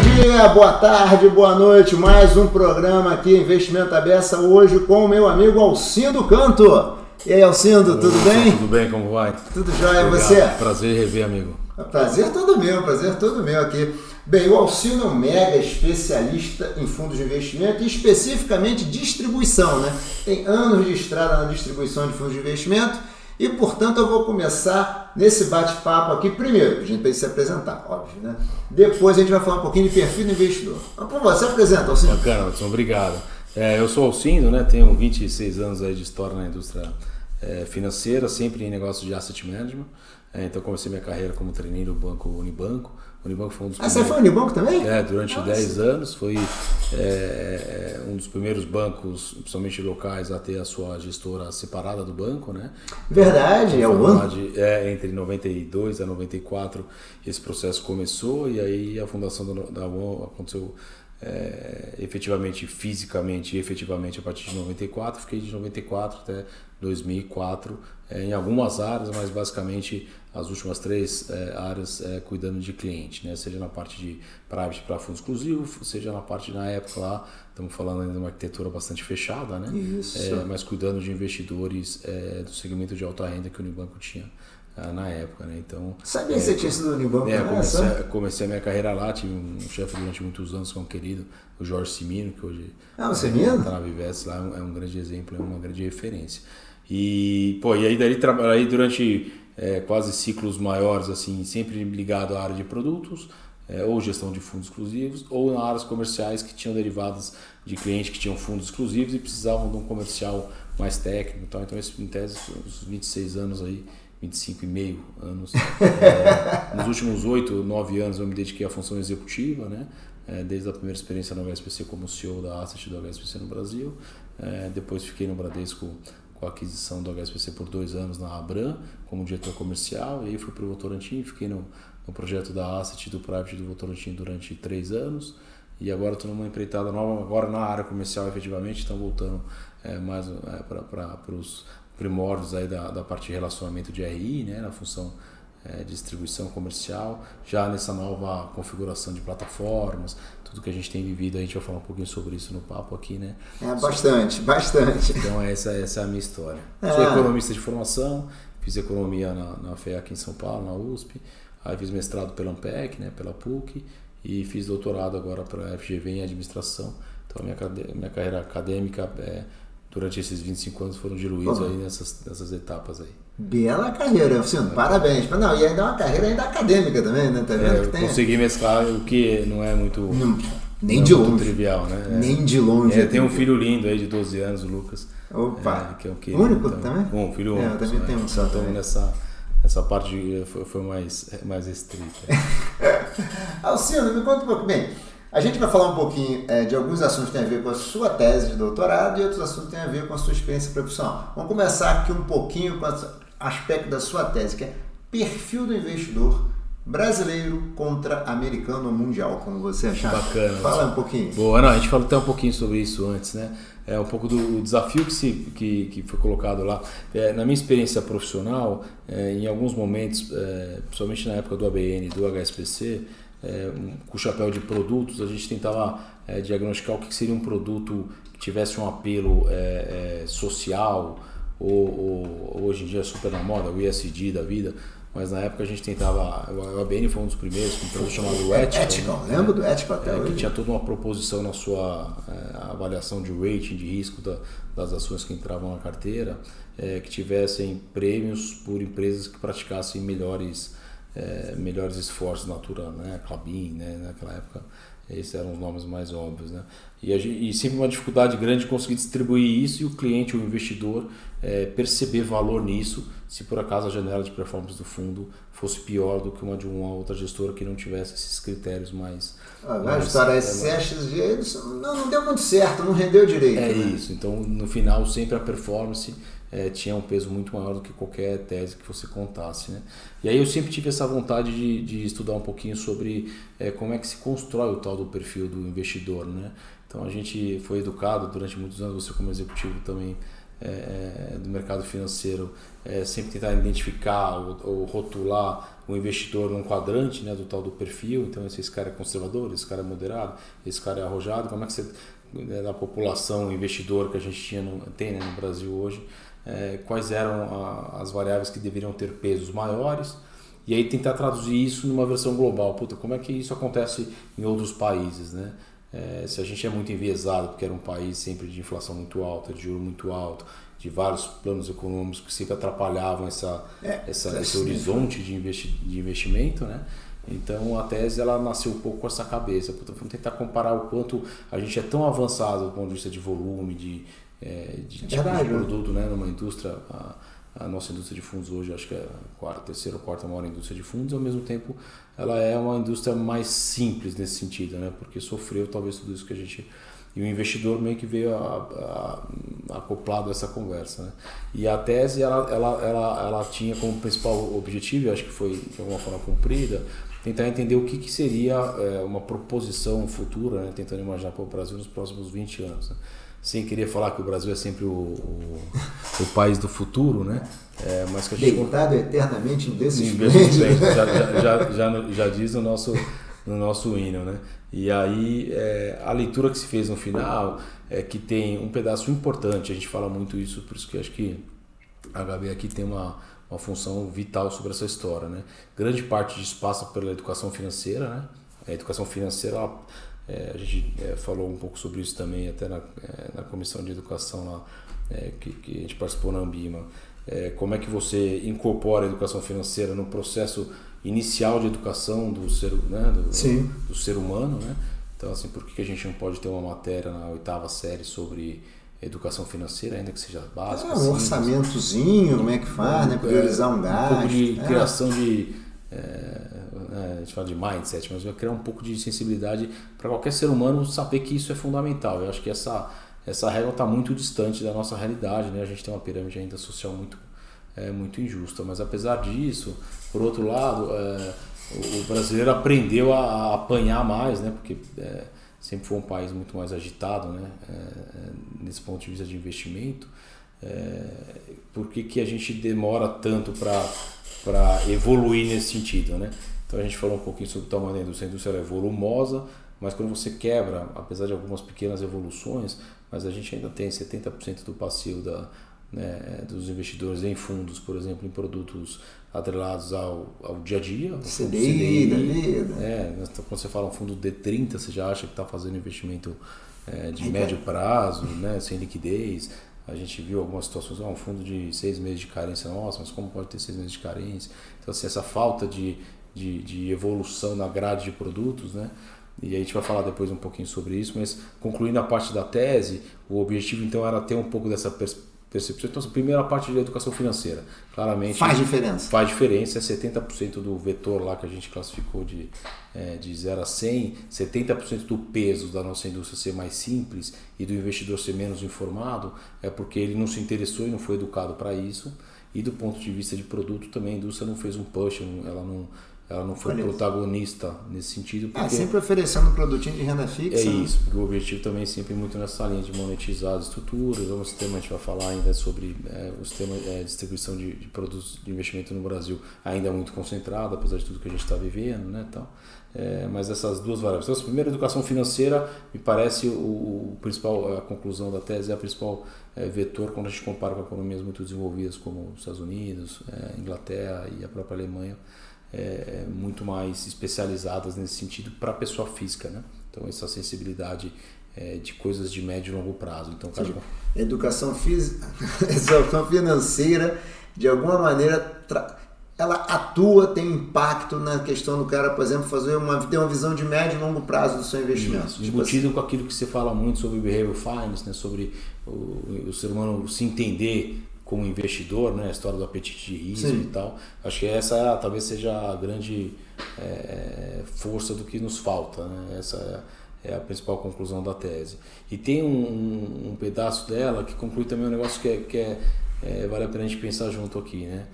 dia, boa tarde, boa noite. Mais um programa aqui, Investimento Abessa, hoje com o meu amigo Alcindo Canto. E aí, Alcindo, tudo bem? Tudo bem, como vai? Tudo jóia, e você? Prazer rever, amigo. Prazer todo meu, prazer todo meu aqui. Bem, o Alcindo é um mega especialista em fundos de investimento e especificamente distribuição, né? Tem anos de estrada na distribuição de fundos de investimento e, portanto, eu vou começar nesse bate-papo aqui. Primeiro, a gente precisa se apresentar, óbvio, né? Depois a gente vai falar um pouquinho de perfil do investidor. Por você, apresenta, Alcindo. Bacana, Watson, obrigado. É, eu sou Alcindo, né? Tenho 26 anos aí de história na indústria é, financeira, sempre em negócios de asset management. É, então comecei minha carreira como treineiro no banco Unibanco. O Unibanco foi um dos ah, você foi Unibanco também? É, durante Nossa. 10 anos. Foi é, é, um dos primeiros bancos, principalmente locais, a ter a sua gestora separada do banco, né? Verdade, então, é o banco. É, entre 92 a 94 esse processo começou e aí a fundação da UOL aconteceu é, efetivamente, fisicamente e efetivamente a partir de 94. Fiquei de 94 até 2004 é, em algumas áreas, mas basicamente as últimas três é, áreas é, cuidando de cliente, né? seja na parte de private para fundo exclusivo, seja na parte na época lá, estamos falando ainda de uma arquitetura bastante fechada, né? Isso. É, mas cuidando de investidores é, do segmento de alta renda que o Unibanco tinha ah, na época, né? Então. Sabia que você tinha sido do Unibanco? É, comecei, comecei, a minha carreira lá, tive um chefe durante muitos anos, que é um querido, o Jorge Simino, que hoje ah, o Simino? está na Vivesse lá, é um grande exemplo, é uma grande referência. E, pô, e aí, daí, aí durante é, quase ciclos maiores, assim, sempre ligado à área de produtos, é, ou gestão de fundos exclusivos, ou na áreas comerciais que tinham derivadas de clientes que tinham fundos exclusivos e precisavam de um comercial mais técnico. Tal. Então, esse, em tese, os 26 anos aí, 25 e meio anos. É, nos últimos 8, 9 anos eu me dediquei à função executiva, né? É, desde a primeira experiência no HSBC como CEO da Asset do HSBC no Brasil. É, depois fiquei no Bradesco com a aquisição do HSBC por dois anos na Abram, como diretor comercial, e aí fui para o Votorantim, fiquei no, no projeto da Asset do Private do Votorantim durante três anos, e agora estou numa empreitada nova, agora na área comercial efetivamente, estão voltando é, mais é, para os primórdios aí da, da parte de relacionamento de RI, né, na função é, distribuição comercial, já nessa nova configuração de plataformas, tudo que a gente tem vivido, a gente vai falar um pouquinho sobre isso no papo aqui, né? É, bastante, bastante. Então essa, essa é a minha história. É. Sou economista de formação, fiz economia na, na FEAC em São Paulo, na USP, aí fiz mestrado pela Ampec, né, pela PUC, e fiz doutorado agora para a FGV em administração. Então a minha, minha carreira acadêmica é, durante esses 25 anos foram diluídos aí nessas, nessas etapas aí. Bela carreira, Alcino, é. parabéns. Não, e ainda é uma carreira ainda acadêmica também, né? Tá vendo é, que tem... Consegui mesclar o que não é muito, não, nem não de longe. trivial, né? É. Nem de longe. É, tem um filho lindo aí de 12 anos, o Lucas. Opa! É, que é o que, único então, também? Bom, filho único. É, eu também tenho um só. Então nessa, essa parte foi, foi mais, mais estrita. Alcino, me conta um pouco. Bem, a gente vai falar um pouquinho é, de alguns assuntos que têm a ver com a sua tese de doutorado e outros assuntos que têm a ver com a sua experiência profissional. Vamos começar aqui um pouquinho com a aspecto da sua tese, que é perfil do investidor brasileiro contra americano ou mundial, como você achar. Bacana. Fala um pouquinho. Boa, não, a gente falou até um pouquinho sobre isso antes, né? É um pouco do desafio que, se, que, que foi colocado lá. É, na minha experiência profissional, é, em alguns momentos, é, principalmente na época do ABN e do HSBC, é, com o chapéu de produtos, a gente tentava é, diagnosticar o que seria um produto que tivesse um apelo é, social, ou, ou, hoje em dia é super na moda, o ESG da vida, mas na época a gente tentava, o ABN foi um dos primeiros com um produto chamado Ethical. Ethical, né? lembro do Ethical até é, Que tinha toda uma proposição na sua é, avaliação de rating, de risco da, das ações que entravam na carteira, é, que tivessem prêmios por empresas que praticassem melhores, é, melhores esforços natural, né? Clabin, né? naquela época esses eram os nomes mais óbvios, né? E, gente, e sempre uma dificuldade grande de conseguir distribuir isso e o cliente, o investidor, é, perceber valor nisso, se por acaso a janela de performance do fundo fosse pior do que uma de uma outra gestora que não tivesse esses critérios mais. Ah, mais, a história é, não, não deu muito certo, não rendeu direito. É né? isso, então no final sempre a performance é, tinha um peso muito maior do que qualquer tese que você contasse. Né? E aí eu sempre tive essa vontade de, de estudar um pouquinho sobre é, como é que se constrói o tal do perfil do investidor. Né? Então a gente foi educado durante muitos anos, você como executivo também é, do mercado financeiro é, sempre tentar identificar ou, ou, rotular o investidor num quadrante né, do tal do perfil. Então, esse cara é conservador, esse cara é moderado, esse cara é arrojado. Como é que você, né, da população investidor que a gente tinha no, tem né, no Brasil hoje, é, quais eram a, as variáveis que deveriam ter pesos maiores? E aí tentar traduzir isso numa versão global. Puta, como é que isso acontece em outros países, né? É, se a gente é muito enviesado, porque era um país sempre de inflação muito alta, de juro muito alto, de vários planos econômicos que sempre atrapalhavam essa, é, essa, esse horizonte de, investi de investimento, né? Então a tese ela nasceu um pouco com essa cabeça. Puta, vamos tentar comparar o quanto a gente é tão avançado do ponto de vista de volume, de, é, de tipo de né? produto, né? Numa indústria. A, a nossa indústria de fundos hoje acho que é a quarta, terceira ou quarta maior indústria de fundos, ao mesmo tempo ela é uma indústria mais simples nesse sentido, né? porque sofreu talvez tudo isso que a gente. E o investidor meio que veio a, a, acoplado a essa conversa. Né? E a tese ela, ela, ela, ela tinha como principal objetivo, acho que foi de alguma forma cumprida, tentar entender o que, que seria é, uma proposição futura, né? tentando imaginar para o Brasil nos próximos 20 anos. Né? Sem querer falar que o Brasil é sempre o, o, o país do futuro, né? É, mas que a gente... Eternamente em desses já, já, já, já, diz no nosso, no nosso hino, né? E aí é, a leitura que se fez no final é que tem um pedaço importante, a gente fala muito isso, por isso que acho que a Gabi aqui tem uma, uma função vital sobre essa história, né? Grande parte disso passa pela educação financeira, né? A educação financeira ela, é, a gente é, falou um pouco sobre isso também até na, é, na comissão de educação lá, é, que, que, a gente participou na Ambima. É, como é que você incorpora a educação financeira no processo inicial de educação do ser, né, do, do, do ser humano, né? Então, assim, por que a gente não pode ter uma matéria na oitava série sobre educação financeira, ainda que seja básica? É, um orçamentozinho, como é que faz, né? Priorizar um gasto. Um pouco de criação de é, né, a gente fala de mindset, mas vai criar um pouco de sensibilidade para qualquer ser humano saber que isso é fundamental. Eu acho que essa, essa regra está muito distante da nossa realidade, né? a gente tem uma pirâmide ainda social muito, é, muito injusta, mas apesar disso, por outro lado, é, o, brasileiro aprendeu a, a, apanhar mais, né? porque é, sempre foi um país muito mais agitado né? É, é, nesse ponto de vista de investimento. É, por que, que a gente demora tanto para evoluir nesse sentido, né? Então a gente falou um pouquinho sobre o tamanho da indústria. A indústria é volumosa, mas quando você quebra, apesar de algumas pequenas evoluções, mas a gente ainda tem 70% do passivo da, né, dos investidores em fundos, por exemplo, em produtos atrelados ao, ao dia a dia. CDI, da vida. É, quando você fala um fundo D30, você já acha que está fazendo investimento é, de médio prazo, né, sem liquidez. A gente viu algumas situações, ah, um fundo de seis meses de carência, nossa, mas como pode ter seis meses de carência? Então, assim, essa falta de, de, de evolução na grade de produtos, né? E a gente vai falar depois um pouquinho sobre isso, mas concluindo a parte da tese, o objetivo então era ter um pouco dessa percepção. Então, a primeira parte de educação financeira, claramente. Faz diferença. Faz diferença, é 70% do vetor lá que a gente classificou de, é, de 0 a 100, 70% do peso da nossa indústria ser mais simples e do investidor ser menos informado, é porque ele não se interessou e não foi educado para isso. E do ponto de vista de produto também, a indústria não fez um push, ela não ela não foi protagonista nesse sentido. É, porque... É, sempre oferecendo um produtinho de renda fixa. É né? isso, porque o objetivo também é sempre muito nessa linha de monetizar as estruturas. É um sistema, a gente vai falar ainda sobre é, o sistema de é, distribuição de, de, produtos de investimento no Brasil ainda é muito concentrado, apesar de tudo que a gente está vivendo, né? Então, é, mas essas duas variáveis. Então, a primeira, educação financeira, me parece o, o principal, a conclusão da tese é a principal é, vetor quando a gente compara com economias muito desenvolvidas como os Estados Unidos, é, Inglaterra e a própria Alemanha é, muito mais especializadas nesse sentido para a pessoa física, né? Então essa sensibilidade é, de coisas de médio e longo prazo. Então, cara, educação física, educação financeira, de alguma maneira ela atua, tem impacto na questão do cara, por exemplo, fazer uma ter uma visão de médio e longo prazo do seu investimento. Isso, tipo embutido assim. com aquilo que você fala muito sobre behavioral finance, né? sobre o, o ser humano se entender como investidor, né? A história do apetite de risco Sim. e tal. Acho que essa talvez seja a grande é, força do que nos falta, né? Essa é, é, a principal conclusão da tese. E tem um, um, pedaço dela que conclui também um negócio que, é, que é, é, vale a pena a gente pensar junto aqui, né?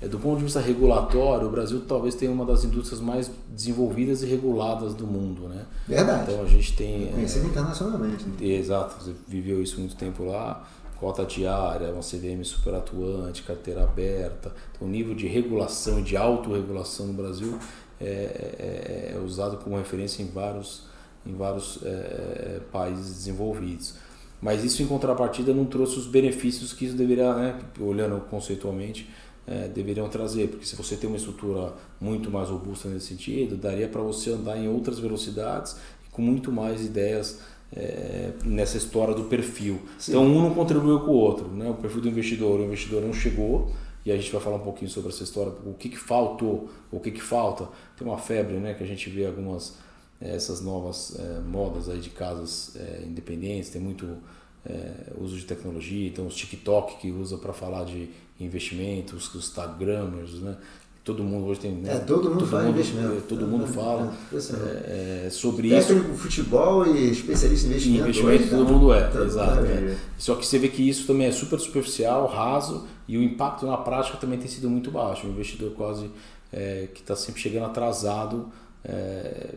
É, do ponto de vista regulatório, o Brasil talvez tenha uma das indústrias mais desenvolvidas e reguladas do mundo, né? Verdade. Então a gente tem... Conhecido internacionalmente. Né? Exato, você viveu isso muito tempo lá cota diária, uma CVM super atuante, carteira aberta. Então, o nível de regulação e de autorregulação no Brasil é, é, é, usado como referência em vários, em vários é, países desenvolvidos. Mas isso, em contrapartida, não trouxe os benefícios que isso deveria, né, olhando conceitualmente, é, deveriam trazer, porque se você tem uma estrutura muito mais robusta nesse sentido, daria para você andar em outras velocidades com muito mais ideias é, nessa história do perfil. Sim. Então um não contribuiu com o outro, né? o perfil do investidor, o investidor não chegou e a gente vai falar um pouquinho sobre essa história, o que, que faltou, o que, que falta. Tem uma febre né, que a gente vê algumas é, essas novas é, modas aí de casas é, independentes, tem muito é, uso de tecnologia, então os TikTok que usa para falar de investimentos, os Instagramers, né? Todo mundo hoje tem. Né? É, todo mundo todo fala mundo, investimento. Todo mundo fala é, é, sobre Técnico, isso. futebol e especialista em investimento. investimento todo mundo é, todo exato. É. Só que você vê que isso também é super superficial, raso, e o impacto na prática também tem sido muito baixo. O investidor quase é, que está sempre chegando atrasado é,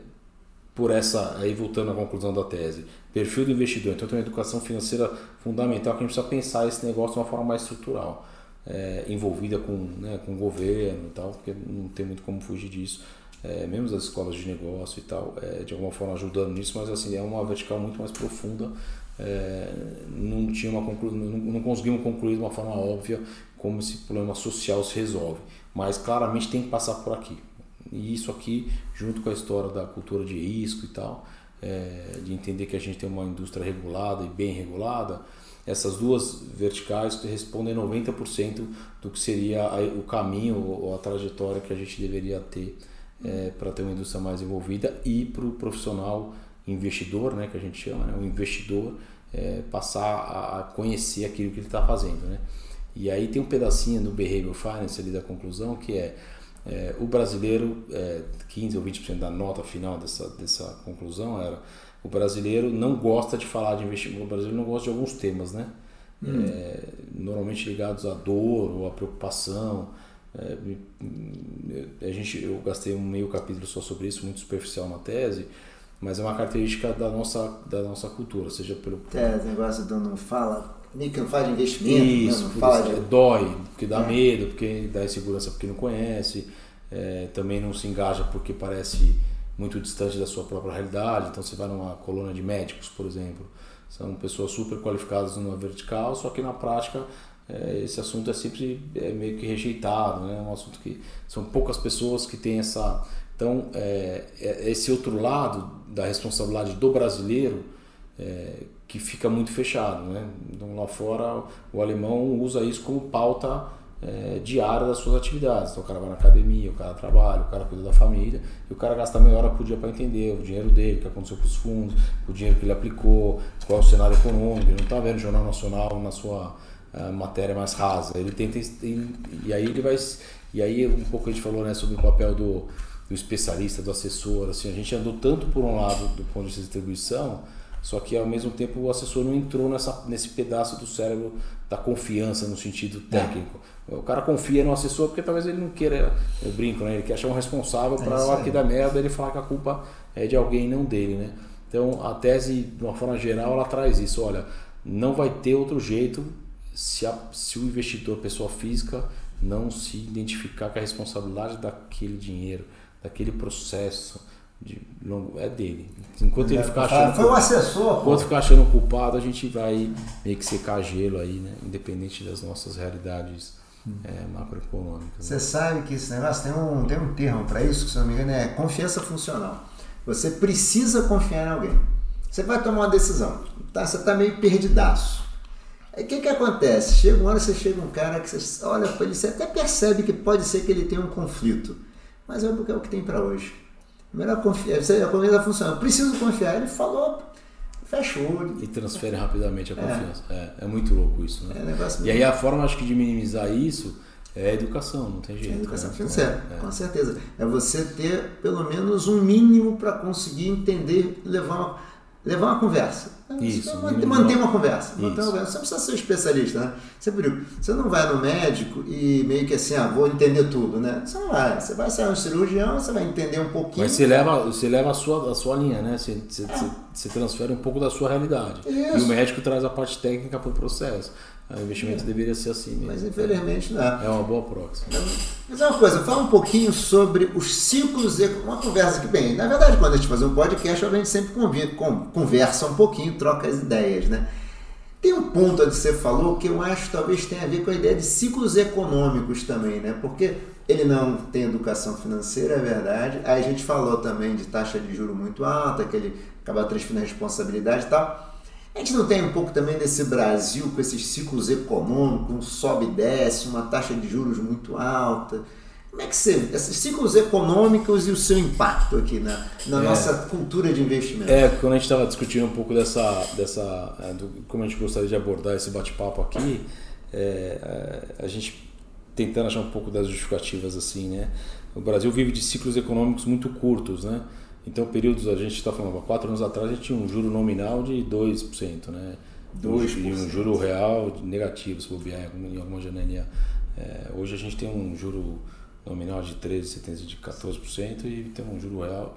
por essa, aí voltando à conclusão da tese, perfil do investidor. Então tem uma educação financeira fundamental que a gente precisa pensar esse negócio de uma forma mais estrutural é, envolvida com, né, com o governo e tal, porque não tem muito como fugir disso. É, mesmo as escolas de negócio e tal, é, de alguma forma ajudando nisso, mas assim, é uma vertical muito mais profunda. É, não, tinha uma conclu... não, não conseguimos concluir de uma forma óbvia como esse problema social se resolve. Mas claramente tem que passar por aqui. E isso aqui, junto com a história da cultura de risco e tal, é, de entender que a gente tem uma indústria regulada e bem regulada, essas duas verticais respondem 90% do que seria o caminho ou a trajetória que a gente deveria ter é, para ter uma indústria mais envolvida e para o profissional investidor, né, que a gente chama, né, o investidor é, passar a conhecer aquilo que ele está fazendo. Né? E aí tem um pedacinho no Behavioral Finance ali da conclusão que é, é o brasileiro, é, 15 ou 20% da nota final dessa, dessa conclusão era o brasileiro não gosta de falar de investimento, o brasileiro não gosta de alguns temas, né? Hum. É, normalmente ligados à dor ou à preocupação. É, a gente, eu gastei um meio capítulo só sobre isso, muito superficial na tese, mas é uma característica da nossa, da nossa cultura, seja pelo. É, o negócio do não fala, nem que não fala de investimento, né? isso, não, fala de... dói, porque dá é. medo, porque dá insegurança porque não conhece, é, também não se engaja porque parece muito distante da sua própria realidade. Então você vai numa coluna de médicos, por exemplo, são pessoas super qualificadas numa vertical, só que na prática é, esse assunto é sempre é meio que rejeitado, né? É um assunto que são poucas pessoas que têm essa. Então, é, é esse outro lado da responsabilidade do brasileiro é, que fica muito fechado, né? Então, lá fora, o alemão usa isso como pauta é, diária das suas atividades. Então o cara vai na academia, o cara trabalha, o cara cuida da família e o cara gasta meia hora por dia para entender o dinheiro dele, o que aconteceu com os fundos, o dinheiro que ele aplicou, qual é o cenário econômico. Ele não está vendo o Jornal Nacional na sua uh, matéria mais rasa. Ele tenta e, e aí ele vai e aí um pouco a gente falou né, sobre o papel do, do especialista, do assessor. Assim, a gente andou tanto por um lado do ponto de distribuição só que ao mesmo tempo o assessor não entrou nessa, nesse pedaço do cérebro da confiança no sentido técnico. É. O cara confia no assessor porque talvez ele não queira, eu brinco, né? ele quer achar um responsável para a hora que dá merda ele falar que a culpa é de alguém não dele. Né? Então a tese, de uma forma geral, ela traz isso: olha, não vai ter outro jeito se, a, se o investidor, pessoa física, não se identificar com a responsabilidade daquele dinheiro, daquele processo de longo, é dele. Enquanto ele ficar achando. Foi um assessor. Enquanto ficar achando culpado, a gente vai meio que secar gelo aí, né? Independente das nossas realidades é, macroeconômicas. Você né? sabe que esse negócio tem um, tem um termo para isso, que se não me engano é confiança funcional. Você precisa confiar em alguém. Você vai tomar uma decisão. Tá? Você está meio perdidaço. Aí o que, que acontece? Chega uma hora, você chega um cara que você olha para ele, você até percebe que pode ser que ele tenha um conflito. Mas é o que tem para hoje Melhor confiar. A confiança funciona. Eu preciso confiar. Ele falou, fecha o olho. E transfere rapidamente a confiança. É, é, é muito louco isso, né? É, e aí a forma, acho que, de minimizar isso é a educação, não tem jeito. É a educação né? financeira, é. com certeza. É você ter pelo menos um mínimo para conseguir entender, levar uma levar uma conversa. Isso. Manter, manter uma conversa. Manter uma conversa. Você precisa ser especialista, né? Você, você não vai no médico e meio que assim, ah, vou entender tudo, né? Você não vai. Você vai ser um cirurgião, você vai entender um pouquinho. Mas você leva, você leva a, sua, a sua linha, né? Você, você, é. você transfere um pouco da sua realidade. Isso. E o médico traz a parte técnica para o processo. O investimento é. deveria ser assim mesmo. Mas infelizmente não. É uma boa proxy. Mas é uma coisa, fala um pouquinho sobre os ciclos, uma conversa que, bem, na verdade, quando a gente faz um podcast, a gente sempre conversa um pouquinho, troca as ideias, né? Tem um ponto que você falou que eu acho que talvez tenha a ver com a ideia de ciclos econômicos também, né? Porque ele não tem educação financeira, é verdade. Aí a gente falou também de taxa de juro muito alta, que ele acaba transferindo a responsabilidade e tal. A gente não tem um pouco também desse Brasil com esses ciclos econômicos, um sobe e desce, uma taxa de juros muito alta. Como é que você. Esses ciclos econômicos e o seu impacto aqui na, na é. nossa cultura de investimento? É, quando a gente estava discutindo um pouco dessa. dessa é, do, como a gente gostaria de abordar esse bate-papo aqui, é, é, a gente tentando achar um pouco das justificativas assim, né? O Brasil vive de ciclos econômicos muito curtos, né? Então, períodos, a gente está falando, há quatro anos atrás a gente tinha um juro nominal de 2%, né? 2%. E um juro real negativo, se bobear em alguma janelinha. É, hoje a gente tem um juro nominal de 13, de 14% e tem um juro real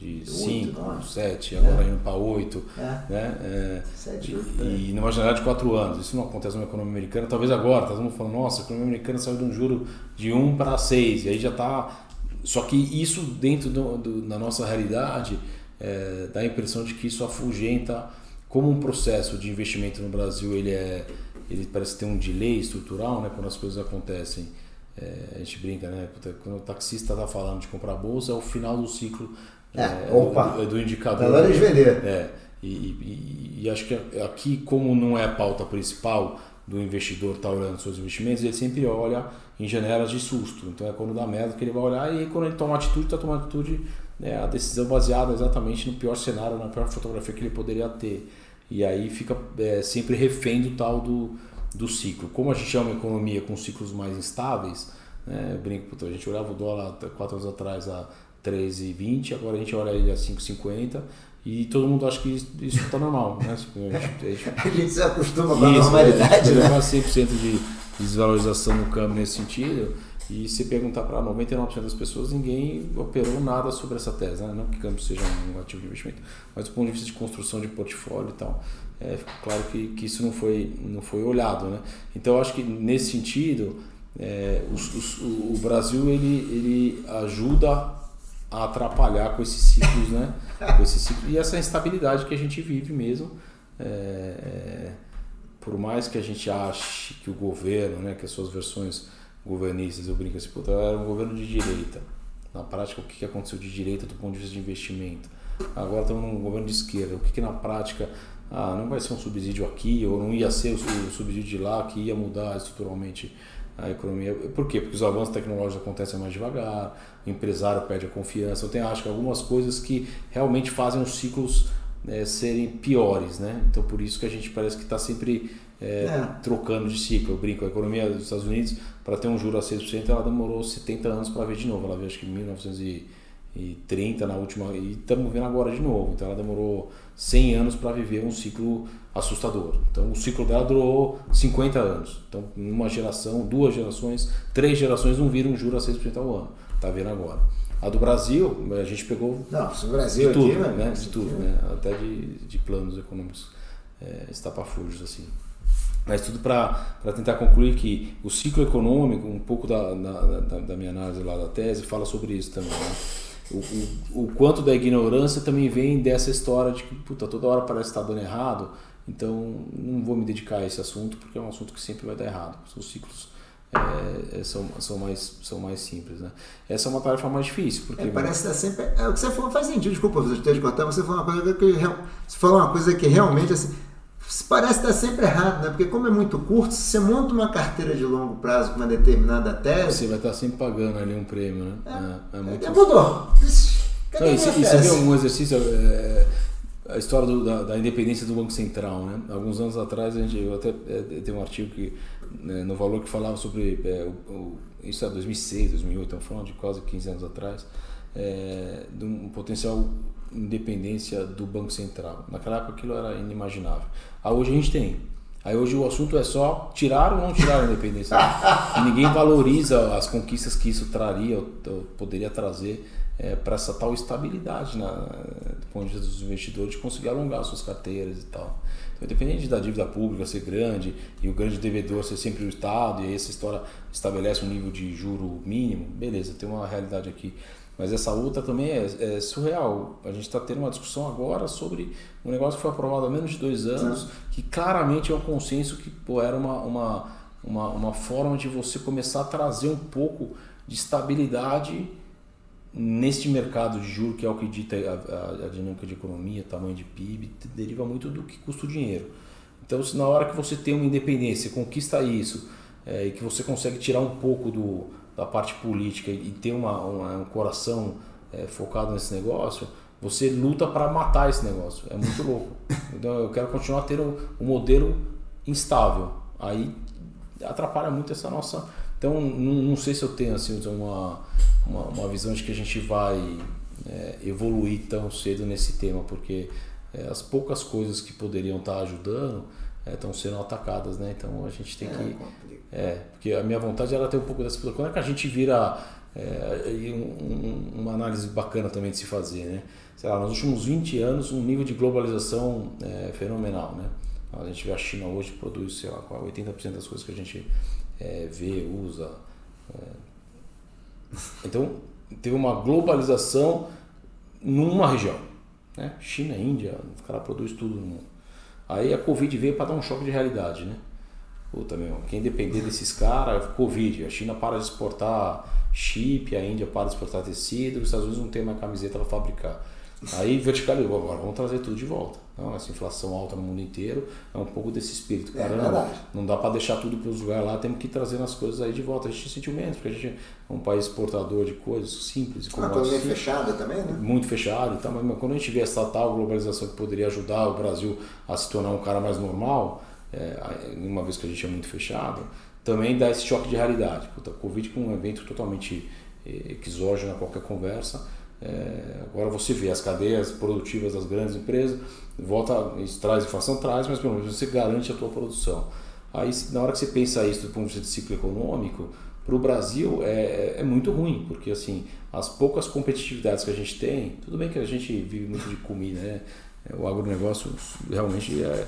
de 5, 7, agora é. indo para 8. É. Né? É, 7, 8, e, e numa janela de 4 anos. Isso não acontece na economia americana, talvez agora, tá todo mundo falando, nossa, a economia americana saiu de um juro de 1 para 6, e aí já está só que isso dentro do, do, da nossa realidade é, dá a impressão de que isso afugenta como um processo de investimento no Brasil ele é ele parece ter um delay estrutural né? Quando as coisas acontecem é, a gente brinca né? Quando o taxista está falando de comprar bolsa é o final do ciclo é, é opa, do, do indicador. Hora de vender. É e, e, e, acho que aqui como não é a pauta principal do investidor estar tá olhando seus investimentos ele sempre olha em janelas de susto. Então é quando dá merda que ele vai olhar e quando ele toma atitude, está tomando atitude, né, a decisão baseada exatamente no pior cenário, na pior fotografia que ele poderia ter. E aí fica é, sempre refém do tal do, do ciclo. Como a gente chama economia com ciclos mais instáveis, né, eu brinco, a gente olhava o dólar quatro anos atrás a 13,20, agora a gente olha ele a 5,50 e todo mundo acha que isso está normal. Né? A, gente, a, gente, a gente se acostuma com a normalidade. Né? 100% de desvalorização no câmbio nesse sentido. E se perguntar para 99% das pessoas, ninguém operou nada sobre essa tese. Né? Não que câmbio seja um ativo de investimento, mas do ponto de vista de construção de portfólio e tal, é claro que, que isso não foi, não foi olhado. Né? Então, eu acho que nesse sentido, é, os, os, o Brasil ele, ele ajuda a atrapalhar com esses ciclos, né? com esse ciclo, e essa instabilidade que a gente vive mesmo. É, é por mais que a gente ache que o governo, né, que as suas versões governistas, eu brinco assim, puta, era um governo de direita. Na prática, o que aconteceu de direita do ponto de vista de investimento? Agora estamos num governo de esquerda. O que, que na prática, ah, não vai ser um subsídio aqui, ou não ia ser o subsídio de lá, que ia mudar estruturalmente a economia. Por quê? Porque os avanços tecnológicos acontecem mais devagar, o empresário perde a confiança. Eu tenho, acho que algumas coisas que realmente fazem os ciclos é, serem piores, né? Então por isso que a gente parece que está sempre é, é. trocando de ciclo. Eu brinco, a economia dos Estados Unidos, para ter um juro a 6%, ela demorou 70 anos para ver de novo. Ela veio acho que em 1930 na última, e estamos vendo agora de novo. Então ela demorou 100 anos para viver um ciclo assustador. Então o ciclo dela durou 50 anos. Então uma geração, duas gerações, três gerações não viram juro a 6% ao ano. Está vendo agora. A do Brasil, a gente pegou. Não, o Brasil de tudo, aqui, né? De tudo, né? Até de, de planos econômicos é, estapafúrdios, assim. Mas tudo para tentar concluir que o ciclo econômico, um pouco da, da, da, minha análise lá da tese, fala sobre isso também. Né? O, o, o, quanto da ignorância também vem dessa história de que puta, toda hora parece estar dando errado, então não vou me dedicar a esse assunto porque é um assunto que sempre vai dar errado. São ciclos é, é, são, são, mais, são mais simples. Né? Essa é uma tarefa mais difícil. Porque, é, parece estar sempre. É, o que você falou faz sentido, desculpa você de cortar, você falou uma coisa que, você falou uma coisa que realmente assim, parece estar sempre errado, né? Porque como é muito curto, se você monta uma carteira de longo prazo com uma determinada tese. Você vai estar sempre pagando ali um prêmio, né? É, é, é muito. É, mudou. Não, e, você vê um exercício. É, a história do, da, da, independência do Banco Central, né? Alguns anos atrás, a gente, eu até é, tem um artigo que né, no valor que falava sobre é, o, o, isso é 2006, 2008, estamos falando de quase 15 anos atrás, é, de um potencial independência do Banco Central. Naquela época aquilo era inimaginável. Ah, hoje a gente tem. Aí hoje o assunto é só tirar ou não tirar a independência. ninguém valoriza as conquistas que isso traria ou, ou poderia trazer é, para essa tal estabilidade na, do ponto de vista dos investidores, de conseguir alongar suas carteiras e tal. Então, independente da dívida pública ser grande e o grande devedor ser sempre o Estado, e aí essa história estabelece um nível de juro mínimo, beleza, tem uma realidade aqui. Mas essa outra também é, é surreal. A gente está tendo uma discussão agora sobre um negócio que foi aprovado há menos de dois anos, que claramente é um consenso que pô, era uma, uma, uma, uma forma de você começar a trazer um pouco de estabilidade neste mercado de juros, que é o que dita a, a, a, dinâmica de economia, tamanho de PIB, deriva muito do que custa o dinheiro. Então, se na hora que você tem uma independência, conquista isso, é, e que você consegue tirar um pouco do, da parte política e ter uma, uma um coração é, focado nesse negócio, você luta para matar esse negócio. É muito louco. Então, eu quero continuar a ter um, um modelo instável. Aí atrapalha muito essa nossa. Então, não, não sei se eu tenho assim, uma uma, uma visão de que a gente vai é, evoluir tão cedo nesse tema, porque é, as poucas coisas que poderiam estar ajudando estão sendo atacadas, né? Então a gente tem é, que. É, porque a minha vontade era ter um pouco dessa. Quando é que a gente vira. É, um, uma análise bacana também de se fazer, né? Sei lá, nos últimos 20 anos, um nível de globalização é, fenomenal, né? A gente vê a China hoje produz, sei lá, 80% das coisas que a gente é, vê, usa, então, teve uma globalização numa região. Né? China, Índia, os caras produzem tudo no mundo. Aí a Covid veio para dar um choque de realidade, né? Puta, meu, quem depender desses caras, Covid, a China para de exportar chip, a Índia para de exportar tecido, os Estados Unidos não tem mais camiseta para fabricar. Aí verticalizou, agora vamos trazer tudo de volta. Então, essa inflação alta no mundo inteiro é um pouco desse espírito. É Caramba, é não dá para deixar tudo para os lugares lá, temos que ir trazendo as coisas aí de volta. A gente sentiu menos, porque a gente é um país exportador de coisas simples. Uma coisa assim, fechada também, né? Muito fechado e tal, mas quando a gente vê essa tal globalização que poderia ajudar o Brasil a se tornar um cara mais normal, é, uma vez que a gente é muito fechado, também dá esse choque de realidade. Puta, Covid com um evento totalmente eh, exógeno a qualquer conversa é, agora você vê as cadeias produtivas das grandes empresas, volta, isso traz inflação, traz, mas pelo menos você garante a tua produção. Aí na hora que você pensa isso do ponto de vista de ciclo econômico, para o Brasil é, é muito ruim, porque assim, as poucas competitividades que a gente tem, tudo bem que a gente vive muito de comida, né? O agronegócio realmente é,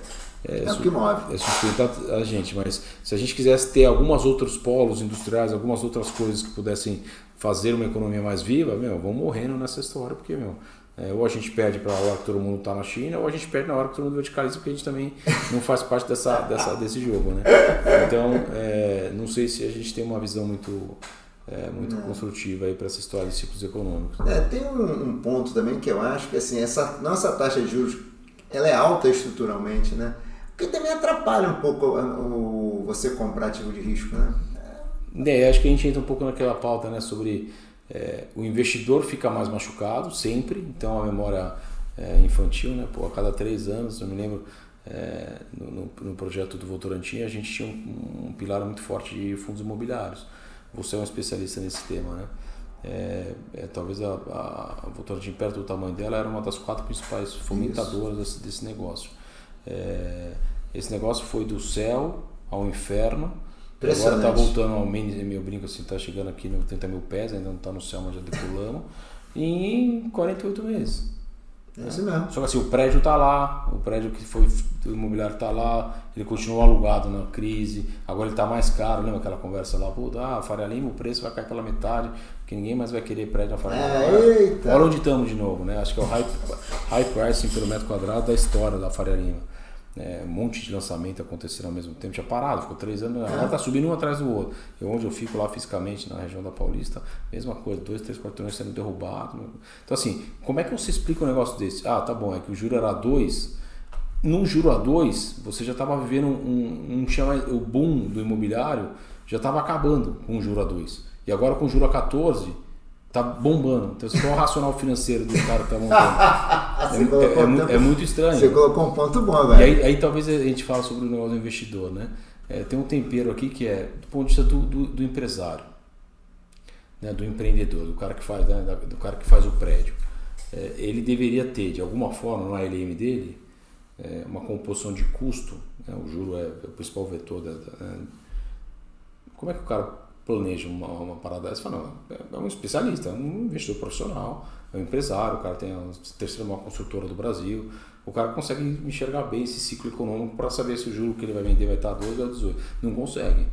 é, é o que move. É sustentar a gente, mas se a gente quisesse ter alguns outros polos industriais, algumas outras coisas que pudessem fazer uma economia mais viva, meu, vamos morrendo nessa história, porque, meu, é, ou a gente perde para a hora que todo mundo está na China, ou a gente perde na hora que todo mundo verticaliza, porque a gente também não faz parte dessa, dessa, desse jogo, né? Então, é, não sei se a gente tem uma visão muito, é, muito construtiva aí para essa história de ciclos econômicos. É, tem um, um, ponto também que eu acho que assim, essa nossa taxa de juros ela é alta estruturalmente, né? Porque também atrapalha um pouco o, o você comprar ativo de risco, né? É, acho que a gente entra um pouco naquela pauta né, sobre é, o investidor fica mais machucado sempre, então a memória é, infantil, né, pô, a cada três anos, eu me lembro é, no, no, projeto do Votorantim, a gente tinha um, um, pilar muito forte de fundos imobiliários. Você é um especialista nesse tema, né? É, é, talvez a, a, a Votorantim, perto do tamanho dela, era uma das quatro principais fomentadoras desse, desse, negócio. É, esse negócio foi do céu ao inferno, Agora tá voltando ao menos, meu brinco assim, tá chegando aqui no 30 mil pés, ainda não tá no céu, mas já decolamos. em 48 meses. É isso mesmo. Só que assim, o prédio tá lá, o prédio que foi do imobiliário tá lá, ele continuou alugado na crise, agora ele tá mais caro, lembra aquela conversa lá, pô, ah, Faria Lima, o preço vai cair pela metade, porque ninguém mais vai querer prédio na Faria Lima. É, agora, olha onde estamos de novo, né? Acho que é o high, high pricing pelo metro quadrado da história da Faria Lima. É, um monte de lançamento acontecendo ao mesmo tempo, tinha parado, ficou três anos, ela tá subindo um atrás do outro. Eu, onde eu fico lá fisicamente, na região da Paulista, mesma coisa, dois, três quarteirões sendo derrubados. Então, assim, como é que você explica um negócio desse? Ah, tá bom, é que o juro era dois. No juro a dois, você já estava vivendo um, um, um chama, o boom do imobiliário já estava acabando com o juro a dois. E agora com o juro a 14, tá bombando. Então, é o racional financeiro do cara que tá montando. é, é, é, é, muito estranho. Você colocou um ponto bom, velho. E aí, aí, talvez a gente fale sobre o negócio do investidor, né? É, tem um tempero aqui que é do ponto de vista do, do, do empresário, né? do empreendedor, do cara que faz, né? do cara que faz o prédio. É, ele deveria ter, de alguma forma, no ALM dele, uma composição de custo. Né? O juro é, o principal vetor. Da, da, como é que o cara planeja uma, uma parada dessa, fala, não, é, é um especialista, é um investidor profissional, é um empresário, o cara tem a terceira maior construtora do Brasil, o cara consegue enxergar bem esse ciclo econômico para saber se o juro que ele vai vender vai estar 12 ou 18. Não consegue.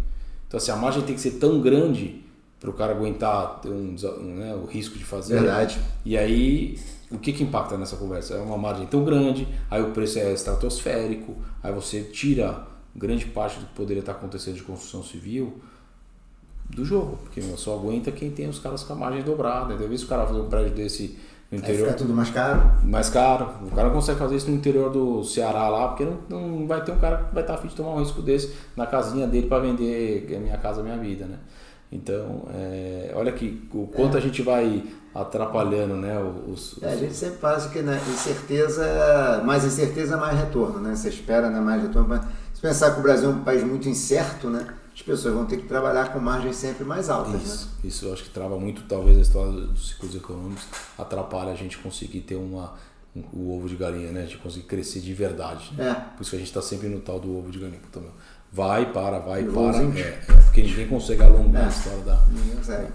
Então, assim, a margem tem que ser tão grande para o cara aguentar um, né, o risco de fazer. Verdade. E aí, o que, que impacta nessa conversa? É uma margem tão grande, aí o preço é estratosférico, aí você tira grande parte do que poderia estar acontecendo de construção civil do jogo, porque meu, só aguenta quem tem os caras com a margem dobrada. Deve se o cara fazer um prédio desse no interior. Aí fica tudo mais caro. Mais caro. O cara consegue fazer isso no interior do Ceará lá, porque não, não vai ter um cara que vai estar afim de tomar um risco desse na casinha dele para vender minha casa, minha vida, né? Então, é, olha aqui o quanto é. a gente vai atrapalhando, né? Os, os... É, a gente sempre faz que né, incerteza, mais incerteza, mais retorno, né? Você espera né, mais retorno. Mas se pensar que o Brasil é um país muito incerto, né? As pessoas vão ter que trabalhar com margens sempre mais altas. Isso, né? isso eu acho que trava muito, talvez, a história dos ciclos econômicos, atrapalha a gente conseguir ter uma, um, o ovo de galinha, né? A gente conseguir crescer de verdade. Né? É. Por isso que a gente está sempre no tal do ovo de galinha. Puta, meu, vai, para, vai, para. É, é, porque ninguém consegue alongar é. a história da.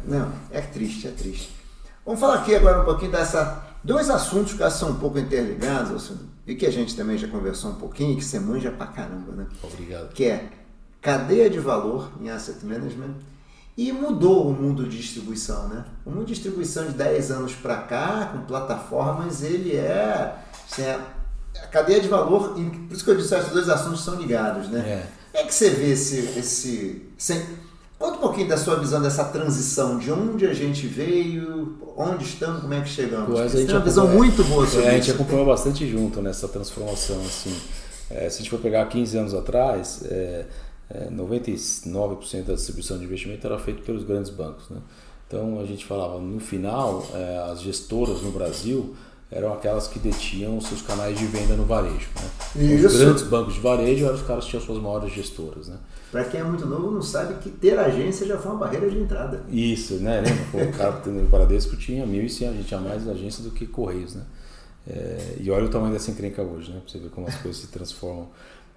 Não, é triste, é triste. Vamos falar aqui agora um pouquinho dessa. Dois assuntos que são um pouco interligados, e que a gente também já conversou um pouquinho, que você manja pra caramba, né? Obrigado. Que é cadeia de valor em asset management e mudou o mundo de distribuição, né? O mundo de distribuição de 10 anos para cá, com plataformas, ele é, assim, é a cadeia de valor, por isso que eu disse que esses dois assuntos são ligados, né? É. Como é que você vê esse, esse sem, Conta um pouquinho da sua visão dessa transição, de onde a gente veio, onde estamos, como é que chegamos. Pô, a gente tem uma visão muito boa sobre é, A gente acompanhou bastante junto nessa transformação. Assim. É, se a gente for pegar 15 anos atrás, é, é, 99% da distribuição de investimento era feito pelos grandes bancos. Né? Então a gente falava, no final, é, as gestoras no Brasil eram aquelas que detinham seus canais de venda no varejo. Né? Os grandes bancos de varejo eram os caras que tinham suas maiores gestoras. Né? Para quem é muito novo não sabe que ter agência já foi uma barreira de entrada. Isso, né? Lembra? Pô, o cara no Bradesco tinha 1.100, a gente tinha mais agências do que Correios. Né? É, e olha o tamanho dessa encrenca hoje, né? Para você ver como as coisas se transformam.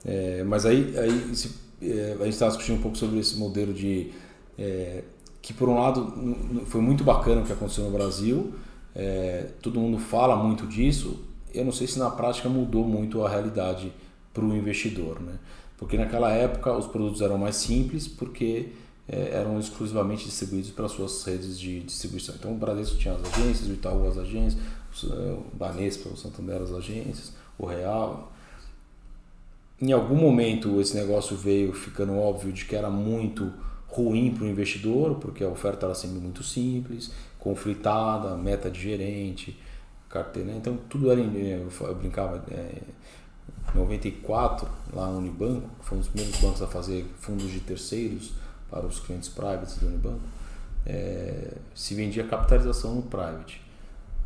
É, mas aí, aí se é, a gente estava discutindo um pouco sobre esse modelo de é, que por um lado foi muito bacana o que aconteceu no Brasil, é, todo mundo fala muito disso. Eu não sei se na prática mudou muito a realidade para o investidor, né? Porque naquela época os produtos eram mais simples porque é, eram exclusivamente distribuídos para suas redes de distribuição. Então o Bradesco tinha as agências, o Itaú as agências, o Banespa, o Santander as agências, o Real, em algum momento esse negócio veio ficando óbvio de que era muito ruim para o investidor, porque a oferta era sempre muito simples, conflitada, meta de gerente, carteira. Né? Então tudo era. Eu brincava. É, 94, lá no Unibanco, que foi um dos primeiros bancos a fazer fundos de terceiros para os clientes privates do Unibanco, é, se vendia capitalização no private.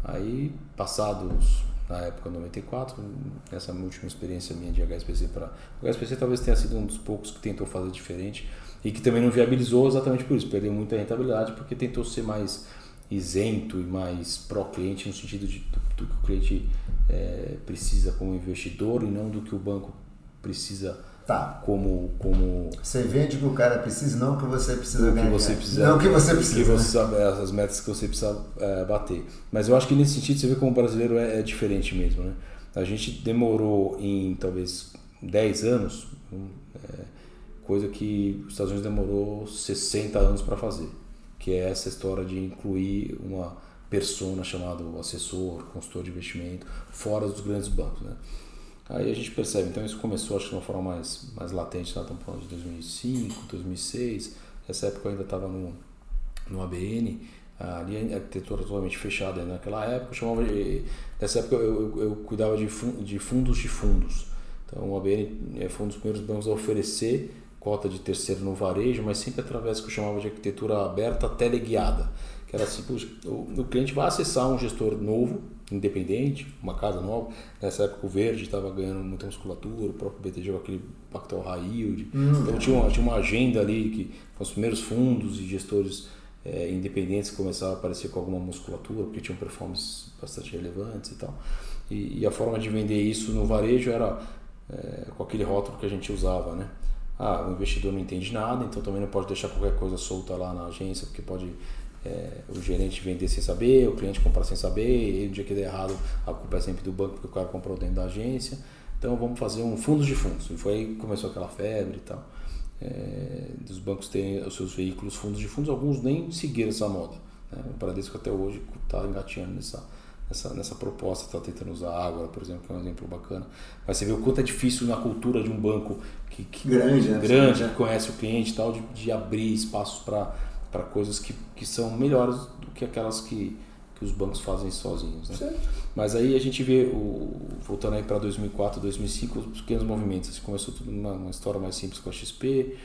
Aí, passados na época 94, essa última experiência minha de HSPC para o talvez tenha sido um dos poucos que tentou fazer diferente e que também não viabilizou exatamente por isso, perdeu muita rentabilidade porque tentou ser mais isento e mais pró-cliente no sentido de, do, do, que o cliente é, precisa como investidor e não do que o banco precisa tá. como como você vende que o cara precisa não que você precisa ganhar que você precisa não que você precisa que você né? sabe, as metas que você precisa é, bater mas eu acho que nesse sentido você vê como o brasileiro é, é, diferente mesmo né a gente demorou em talvez 10 anos é, coisa que os Estados Unidos demorou 60 anos para fazer que é essa história de incluir uma persona chamada assessor consultor de investimento fora dos grandes bancos né Aí a gente percebe, então isso começou acho que de uma forma mais, mais latente, estamos falando de 2005, 2006, essa época eu ainda estava no, no ABN, ali a arquitetura totalmente fechada naquela época, eu chamava de, nessa época eu, eu, eu cuidava de, de fundos de fundos, então o ABN é, foi um dos primeiros bancos a oferecer cota de terceiro no varejo, mas sempre através do que eu chamava de arquitetura aberta teleguiada, que era assim, o, o cliente vai acessar um gestor novo, independente, uma casa nova. Nessa época o Verde estava ganhando muita musculatura, o próprio BTG com aquele Pactual High Yield. Hum, então tinha uma, tinha uma agenda ali que com os primeiros fundos e gestores é, independentes que começavam a aparecer com alguma musculatura, porque tinham performances bastante relevantes e tal. E, e a forma de vender isso no varejo era é, com aquele rótulo que a gente usava, né? ah, o investidor não entende nada, então também não pode deixar qualquer coisa solta lá na agência, porque pode é, o gerente vender sem saber, o cliente comprar sem saber, e no dia que der errado a culpa é sempre do banco porque o cara comprou dentro da agência. Então vamos fazer um fundos de fundos. E foi aí que começou aquela febre e tal. É, dos bancos terem os seus veículos fundos de fundos, alguns nem seguiram essa moda. Né? O Bradesco até hoje está engateando nessa, nessa, nessa proposta, está tentando usar Ágora, por exemplo, que é um exemplo bacana. Mas você vê o quanto é difícil na cultura de um banco que, que grande, né? grande que conhece o cliente e tal, de, de abrir espaços para coisas que, que são melhores do que aquelas que, que os bancos fazem sozinhos. Né? Mas aí a gente vê, o, voltando aí para 2004, 2005, os pequenos movimentos. Assim, começou tudo uma, uma história mais simples com a XP,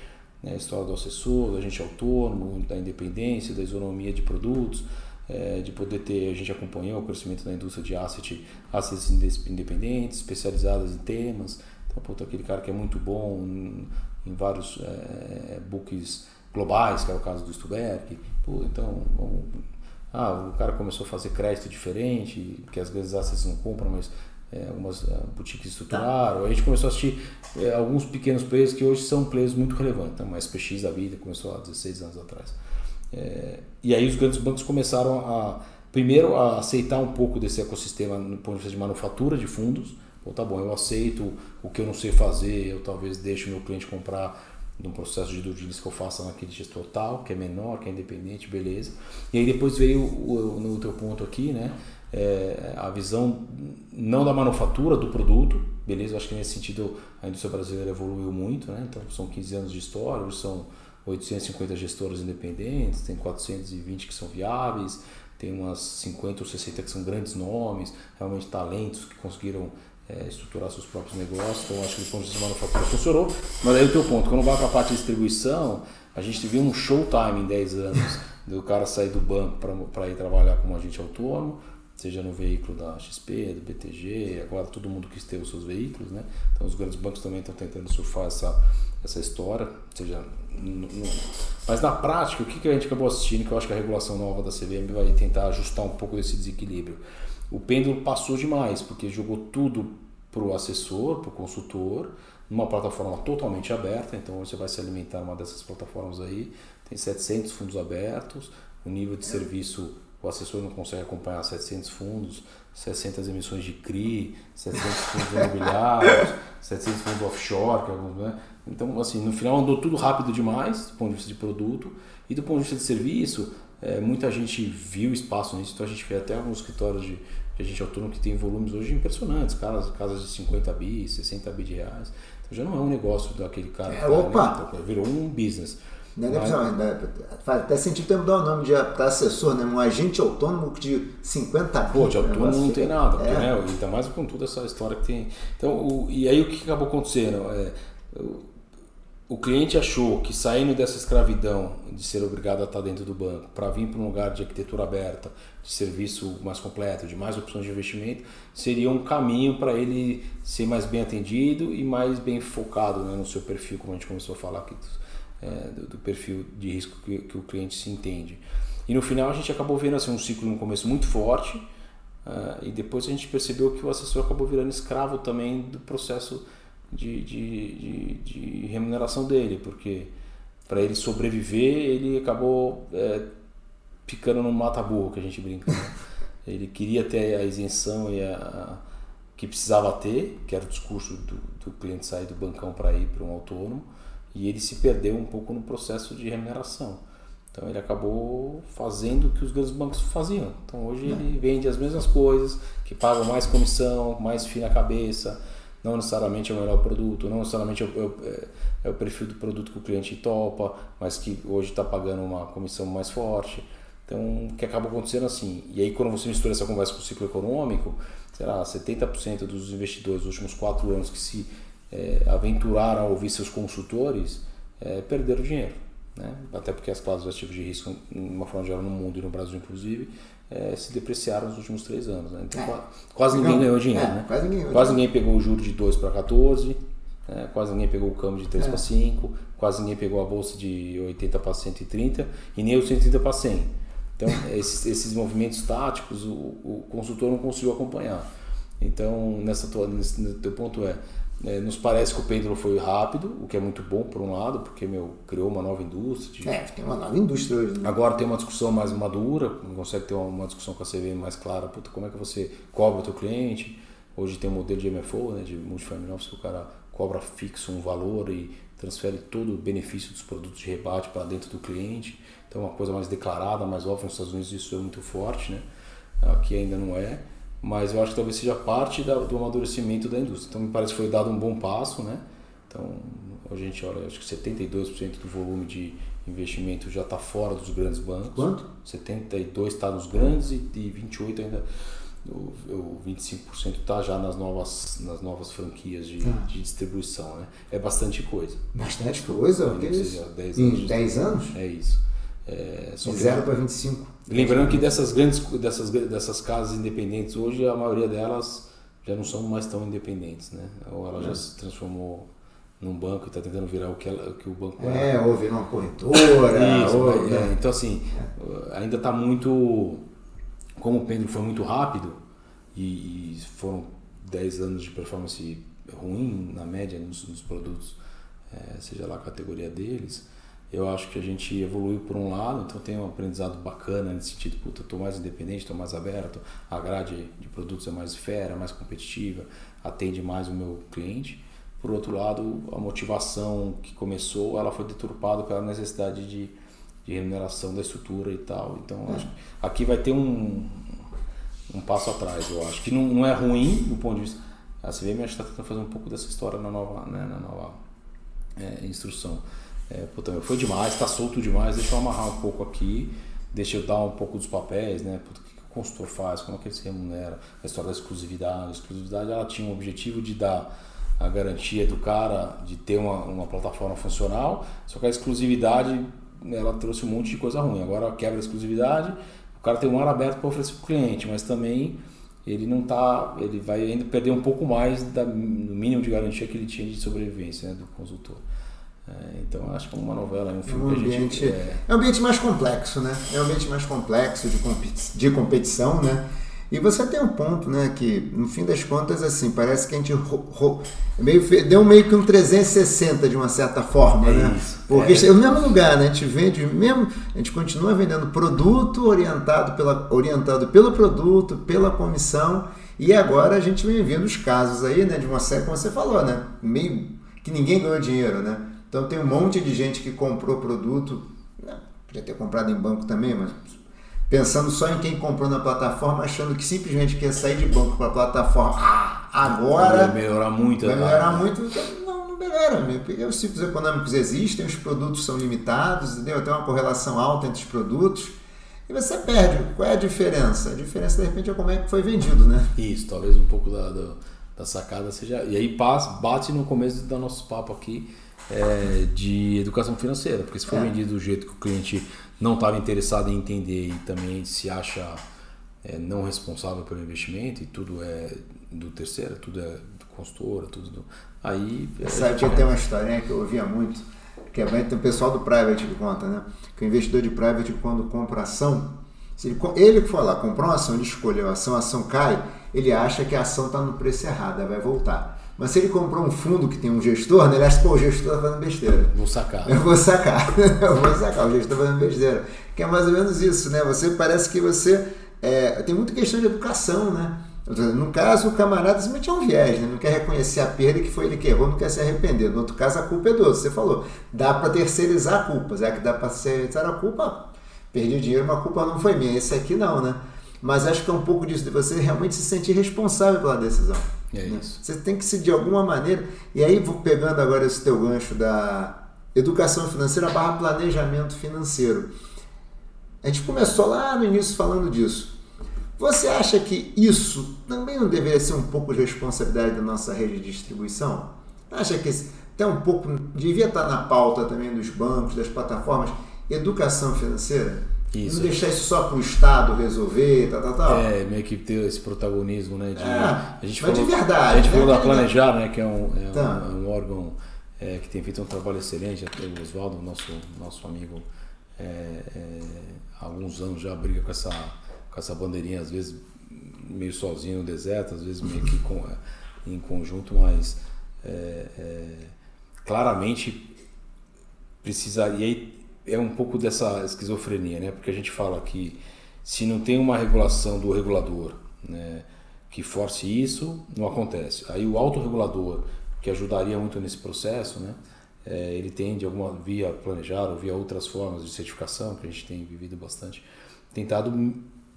né? a história do assessor, do agente autônomo, da independência, da isonomia de produtos é, de poder ter, a gente acompanhou o crescimento da indústria de asset, assets independentes, especializadas em temas. Então, puta, aquele cara que é muito bom em, em vários é, books globais, que é o caso do Stuberg. Pô, então, vamos, ah, o cara começou a fazer crédito diferente, que às vezes assets não compram, mas é, algumas uh, boutiques estruturaram. Tá. A gente começou a assistir é, alguns pequenos players que hoje são players muito relevantes. Então, uma SPX da vida começou há 16 anos atrás. É, e aí os grandes bancos começaram a, primeiro, a aceitar um pouco desse ecossistema no ponto de vista de manufatura de fundos. Pô, tá bom, eu aceito o que eu não sei fazer, eu talvez deixe o meu cliente comprar num processo de due diligence que eu faça naquele gestor tal, que é menor, que é independente, beleza. E aí depois veio o, no teu ponto aqui, né? É, a visão não da manufatura do produto, beleza? Eu acho que nesse sentido a indústria brasileira evoluiu muito, né? Então são 15 anos de história, são 850 gestoras independentes, tem 420 que são viáveis, tem umas 50 ou 60 que são grandes nomes, realmente talentos que conseguiram é, estruturar seus próprios negócios. Então, acho que do ponto de vista de manufatura funcionou. Mas aí o teu ponto, quando vai para a parte de distribuição, a gente viu um showtime em 10 anos do cara sair do banco para ir trabalhar como agente autônomo, seja no veículo da XP, do BTG, agora todo mundo quis ter os seus veículos, né? Então os grandes bancos também estão tentando surfar essa, essa história, seja no, no... mas na prática o que, que a gente acabou assistindo, que eu acho que a regulação nova da CVM vai tentar ajustar um pouco desse desequilíbrio. O pêndulo passou demais, porque jogou tudo para o assessor, para o consultor, numa plataforma totalmente aberta, então você vai se alimentar numa dessas plataformas aí, tem 700 fundos abertos, o nível de serviço o assessor não consegue acompanhar 700 fundos, 600 emissões de CRI, 700 fundos imobiliários, 700 fundos offshore, é alguns, né? Então, assim, no final andou tudo rápido demais, do ponto de vista de produto, e do ponto de vista de serviço, é, muita gente viu espaço nisso, então a gente vê até alguns escritórios de, de agente autônomo que tem volumes hoje impressionantes, casas, casas de 50 bi, 60 bi de reais. Então já não é um negócio daquele cara. É, opa! Né? Virou um business. Não, não, não, né, faz até sentido ter mudar o nome de assessor, né? Um agente autônomo de 50 Pô, de autônomo não tem nada, é. né? Ainda mais com toda essa história que tem. Então, o, e aí o que acabou acontecendo? É, o, o cliente achou que saindo dessa escravidão de ser obrigado a estar dentro do banco para vir para um lugar de arquitetura aberta, de serviço mais completo, de mais opções de investimento, seria um caminho para ele ser mais bem atendido e mais bem focado né, no seu perfil, como a gente começou a falar aqui é, do, do, perfil de risco que, que, o cliente se entende. E no final a gente acabou vendo assim, um ciclo no começo muito forte uh, e depois a gente percebeu que o assessor acabou virando escravo também do processo de, de, de, de remuneração dele, porque para ele sobreviver ele acabou é, ficando no mata-burro que a gente brinca. Né? Ele queria ter a isenção e a, a, que precisava ter, que era o discurso do, do cliente sair do bancão para ir para um autônomo e ele se perdeu um pouco no processo de remuneração. Então ele acabou fazendo o que os grandes bancos faziam. Então hoje ele vende as mesmas coisas, que pagam mais comissão, mais fina cabeça, não necessariamente é o melhor produto, não necessariamente é o, é, é o perfil do produto que o cliente topa, mas que hoje está pagando uma comissão mais forte. Então, o que acaba acontecendo assim? E aí, quando você mistura essa conversa com o ciclo econômico, será 70% dos investidores dos últimos quatro anos que se é, aventuraram a ouvir seus consultores é, perderam dinheiro. Né? Até porque as classes de ativos de risco, de uma forma geral, no mundo e no Brasil inclusive, é, se depreciaram nos últimos três anos. Né? Então, é. quase ninguém ganhou dinheiro. É, né? Quase ninguém, quase ninguém pegou o juro de 2 para 14, né? quase ninguém pegou o câmbio de 3 é. para 5, quase ninguém pegou a bolsa de 80 para 130 e nem o 130 para 100. Então, esses, esses movimentos táticos, o, o consultor não conseguiu acompanhar. Então, nessa tua, nesse teu ponto é, É, nos parece que o pêndulo foi rápido, o que é muito bom por um lado, porque meu, criou uma nova indústria. De... É, tem uma nova indústria hoje. Né? Agora tem uma discussão mais madura, consegue ter uma discussão com a CVM mais clara, puta, como é que você cobra o teu cliente. Hoje tem um modelo de MFO, né, de Multifamily Office, que o cara cobra fixo um valor e transfere todo o benefício dos produtos de rebate para dentro do cliente. Então é uma coisa mais declarada, mais óbvia, nos Estados Unidos isso é muito forte, né? aqui ainda não é mas eu acho que talvez seja parte da, do amadurecimento da indústria. Então me parece que foi dado um bom passo, né? Então a gente olha, acho que 72% do volume de investimento já está fora dos grandes bancos. Quanto? 72 está nos grandes e, e 28 ainda o, o 25% está já nas novas, nas novas franquias de, ah. de, distribuição. Né? É bastante coisa. Bastante coisa? O que é isso? 10 anos. Em 10 anos? É isso. É, de 0 para 25. Lembrando que dessas grandes dessas, dessas casas independentes, hoje a maioria delas já não são mais tão independentes, né? Ou ela já é. se transformou num banco e está tentando virar o que, ela, o que o banco é. É, ou virar uma corretora. Isso, ou, é, então, assim, é. ainda está muito. Como o pêndulo foi muito rápido e, e, foram 10 anos de performance ruim, na média, nos, nos produtos, é, seja lá a categoria deles eu acho que a gente evoluiu por um lado, então tem um aprendizado bacana nesse sentido, puta, estou mais independente, estou mais aberto, a grade de produtos é mais fera, mais competitiva, atende mais o meu cliente. Por outro lado, a motivação que começou, ela foi deturpada pela necessidade de, de remuneração da estrutura e tal. Então, acho aqui vai ter um, um passo atrás, eu acho, que não, não é ruim do ponto de vista... A CVM está tentando fazer um pouco dessa história na nova, né, na nova é, instrução é, puta, foi demais, está solto demais, deixa eu amarrar um pouco aqui, deixa eu dar um pouco dos papéis, né? Puta, o que o consultor faz, como é que ele se remunera, a história da exclusividade. A exclusividade ela tinha o objetivo de dar a garantia do cara de ter uma, uma plataforma funcional, só que a exclusividade ela trouxe um monte de coisa ruim. Agora quebra a exclusividade, o cara tem um ar aberto para oferecer para o cliente, mas também ele não tá, ele vai ainda perder um pouco mais da, do mínimo de garantia que ele tinha de sobrevivência né, do consultor. É, então acho que é uma novela, é um filme um ambiente, gente, é... é... um ambiente mais complexo, né? É um ambiente mais complexo de, de competição, né? E você tem um ponto, né? Que no fim das contas, assim, parece que a gente meio, deu meio que um 360 de uma certa forma, é né? Isso, Porque é. é o mesmo lugar, né? A gente vende mesmo, a gente continua vendendo produto orientado, pela, orientado pelo produto, pela comissão. E agora a gente vem vendo os casos aí, né? De uma série, como você falou, né? Meio que ninguém ganhou dinheiro, né? Então tem um monte de gente que comprou produto, podia ter comprado em banco também, mas pensando só em quem comprou na plataforma, achando que simplesmente quer sair de banco para a plataforma ah, agora. Vai melhorar muito. Vai melhorar muito. Então, não, não melhora, porque os ciclos econômicos existem, os produtos são limitados, entendeu? tem uma correlação alta entre os produtos. E você perde. Qual é a diferença? A diferença, de repente, é como é que foi vendido, né? Isso, talvez um pouco da, da, da sacada seja. E aí bate no começo do nosso papo aqui é, de educação financeira, porque se for é. vendido do jeito que o cliente não estava interessado em entender e também se acha é, não responsável pelo investimento e tudo é do terceiro, tudo é do consultor, tudo do... aí é sabe que tem uma historinha que eu ouvia muito que é tem o pessoal do private que conta, né? Que o investidor de private quando compra ação, se ele, ele que for lá comprou uma ação, ele escolheu a ação, a ação cai, ele acha que a ação está no preço errado, vai voltar. Mas se ele comprou um fundo que tem um gestor, né, ele acha que o gestor está fazendo besteira. Vou sacar. Eu vou sacar. eu vou sacar, o gestor está fazendo besteira. Que é mais ou menos isso, né? Você parece que você. É, tem muita questão de educação, né? No caso, o camarada simplesmente é um viés, né? não quer reconhecer a perda que foi ele que errou, não quer se arrepender. No outro caso, a culpa é do outro. Você falou, dá para terceirizar culpas, é que dá para terceirizar a culpa, perdi dinheiro, mas a culpa não foi minha. Esse aqui não, né? Mas acho que é um pouco disso, de você realmente se sentir responsável pela decisão. É né? isso. Você tem que se de alguma maneira. E aí, vou pegando agora esse teu gancho da educação financeira barra planejamento financeiro. A gente começou lá no início falando disso. Você acha que isso também não deveria ser um pouco de responsabilidade da nossa rede de distribuição? Acha que até um pouco devia estar na pauta também dos bancos, das plataformas, educação financeira? Isso. Não deixar isso só para o Estado resolver, tal, tal, tal. É, meio que ter esse protagonismo, né? De, é, a gente mas falou, de verdade. A gente falou da Planejar, né? Que é um, é tá. um, é um, órgão é, que tem feito um trabalho excelente. Até o Oswaldo, nosso, nosso amigo, é, é, há alguns anos já briga com essa, com essa bandeirinha, às vezes meio sozinho no deserto, às vezes meio que com, em conjunto, mas é, é, claramente precisaria é um pouco dessa esquizofrenia, né? Porque a gente fala que se não tem uma regulação do regulador, né, que force isso, não acontece. Aí o autorregulador, que ajudaria muito nesse processo, né? É, ele tem de alguma via planejar ou via outras formas de certificação que a gente tem vivido bastante, tentado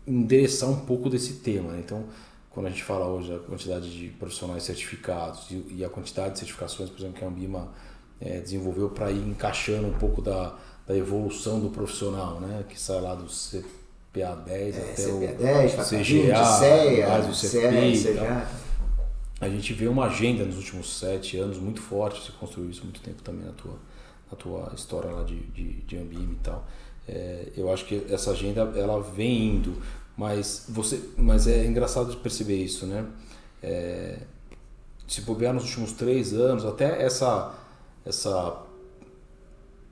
endereçar um pouco desse tema. Né? Então, quando a gente fala hoje da quantidade de profissionais certificados e, a quantidade de certificações, por exemplo, que a Ambima é, desenvolveu para ir encaixando um pouco da, da evolução do profissional, né? que sai lá do CPA 10 é, até CPA 10, o CGA, CEA, mais o CEA, A gente vê uma agenda nos últimos sete anos muito forte, você construiu isso muito tempo também na tua, na tua história lá de, de, de Ambima e tal. É, eu acho que essa agenda ela vem indo, mas você, mas é engraçado de perceber isso, né? É, se bobear nos últimos três anos, até essa, essa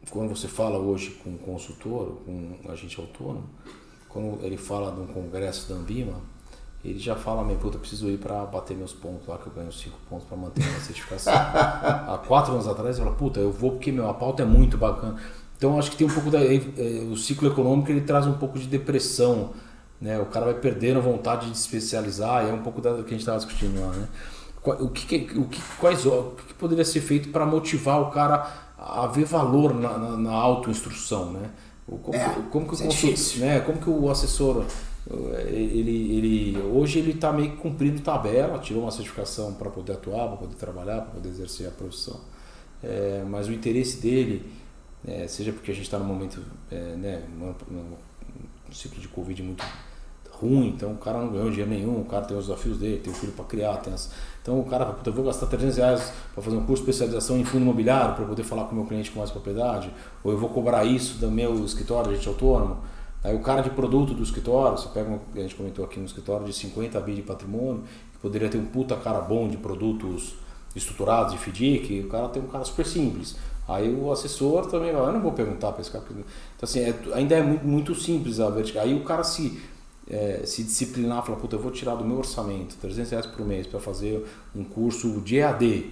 quando você fala hoje com um consultor, com um agente autônomo, quando ele fala de um congresso da Ambima, ele já fala, meu puta, preciso ir para bater meus pontos lá, que eu ganho cinco pontos para manter a minha certificação. Há quatro anos atrás, ele fala, puta, eu vou porque meu, a pauta é muito bacana. Então acho que tem um pouco da é, o ciclo econômico ele traz um pouco de depressão, né? O cara vai perdendo a vontade de se especializar, e é um pouco da que a gente estava discutindo lá, né? O que, o que quais o que poderia ser feito para motivar o cara a ver valor na, na, na autoinstrução, né? Como, é, como que o é né? Como que o assessor ele, ele hoje ele está meio que cumprindo tabela, tirou uma certificação para poder atuar, para poder trabalhar, para poder exercer a profissão. É, mas o interesse dele é, seja porque a gente está num momento, é, né, um ciclo de Covid muito ruim, então o cara não ganhou dinheiro nenhum, o cara tem os desafios dele, tem o filho para criar, tem as... então o cara, puta, eu vou gastar 300 reais para fazer um curso de especialização em fundo imobiliário para poder falar com o meu cliente com mais propriedade, ou eu vou cobrar isso do meu escritório, gente autônomo, aí o cara de produto do escritório, você pega, um, a gente comentou aqui no escritório de 50 bi de patrimônio, que poderia ter um puta cara bom de produtos estruturados de FDIC, o cara tem um cara super simples. Aí o assessor também vai, eu não vou perguntar para esse cara. Então, assim, é, ainda é muito, muito, simples a vertical. Aí o cara se, é, se disciplinar, falar, puta, eu vou tirar do meu orçamento 300 reais por mês para fazer um curso de EAD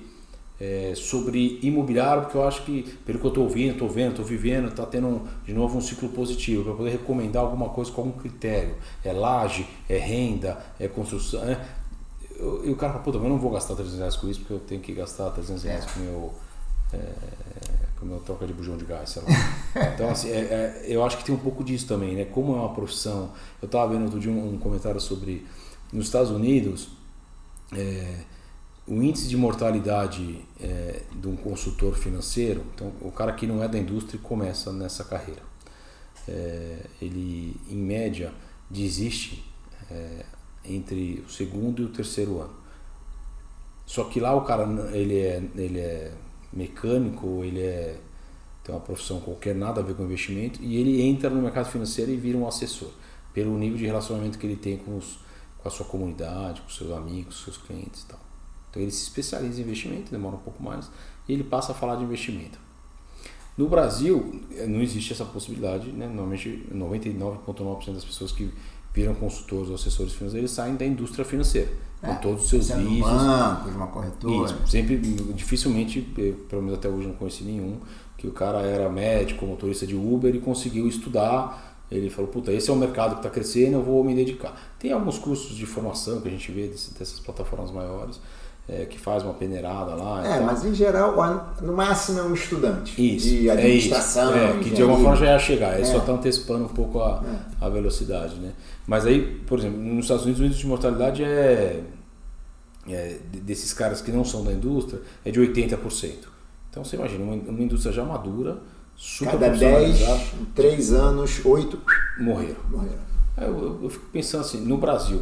é, sobre imobiliário, porque eu acho que, pelo que eu estou ouvindo, estou vendo, estou vivendo, está tendo de novo um ciclo positivo, para poder recomendar alguma coisa com algum critério. É laje, é renda, é construção. É, e o cara fala, puta, eu não vou gastar 300 reais com isso, porque eu tenho que gastar 300 reais com o meu é, eu troca de bujão de gás, sei lá. Então, assim, é, é, eu acho que tem um pouco disso também, né? Como é uma profissão. Eu estava vendo outro dia um, um, comentário sobre. Nos Estados Unidos, é, o índice de mortalidade é, de um consultor financeiro, então, o cara que não é da indústria começa nessa carreira. É, ele, em média, desiste é, entre o segundo e o terceiro ano. Só que lá o cara ele é, ele é mecânico, ele é tem uma profissão qualquer, nada a ver com investimento, e ele entra no mercado financeiro e vira um assessor, pelo nível de relacionamento que ele tem com, os, com a sua comunidade, com seus amigos, seus clientes e tal. Então ele se especializa em investimento, demora um pouco mais, e ele passa a falar de investimento. No Brasil, não existe essa possibilidade, né? normalmente 99,9% das pessoas que viram consultores ou assessores financeiros saem da indústria financeira com é, todos os seus vícios. banco, de uma corretora. Isso, sempre, dificilmente, pelo menos até hoje não conheci nenhum, que o cara era médico, motorista de Uber e conseguiu estudar. Ele falou, puta, esse é o mercado que está crescendo, eu vou me dedicar. Tem alguns cursos de formação que a gente vê dessas plataformas maiores, é, que faz uma peneirada lá. É, mas em geral, no máximo é um estudante isso, de administração. É, isso. é que de alguma forma já ia chegar, ele é. só está antecipando um pouco a, é. a velocidade. Né? Mas aí, por exemplo, nos Estados Unidos o índice de mortalidade é é, desses caras que não são da indústria é de 80%. Então você imagina, uma, uma indústria já madura, super Cada 10, 3 anos, 8 morreram. morreram. Eu, eu, eu, fico pensando assim, no Brasil,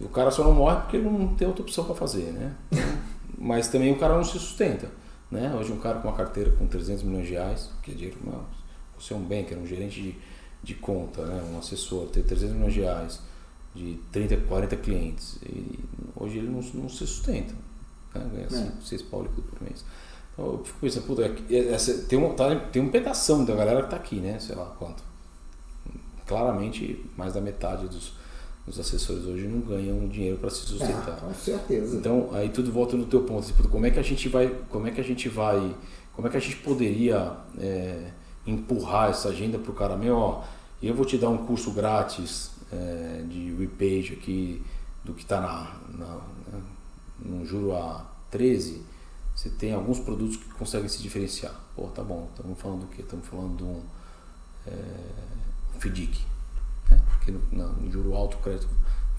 é, o cara só não morre porque ele não tem outra opção para fazer, né? Mas também o cara não se sustenta. Né? Hoje um cara com uma carteira com 300 milhões de reais, que é dinheiro, não, você é um banker, um gerente de, de conta, né? um assessor, ter 300 milhões de reais, de 30, 40 clientes. E hoje ele não, não se sustenta. Né? Ganha 5, 6 pau por mês. Então eu fico pensando, puta, é é, essa, tem, um, tá, tem um pedação da galera que está aqui, né? Sei lá quanto. Claramente mais da metade dos, Os assessores hoje não ganham dinheiro para se sustentar. É, com certeza. Então, aí tudo volta no teu ponto. Tipo, como é que a gente vai, como é que a gente vai, como é que a gente poderia é, empurrar essa agenda para o cara, meu, ó, eu vou te dar um curso grátis é, de repage aqui do que está na, na, no juro a 13, você tem alguns produtos que conseguem se diferenciar. Pô, tá bom, estamos falando do quê? Estamos falando de um é, FDIC, né? Porque no, no juro alto, crédito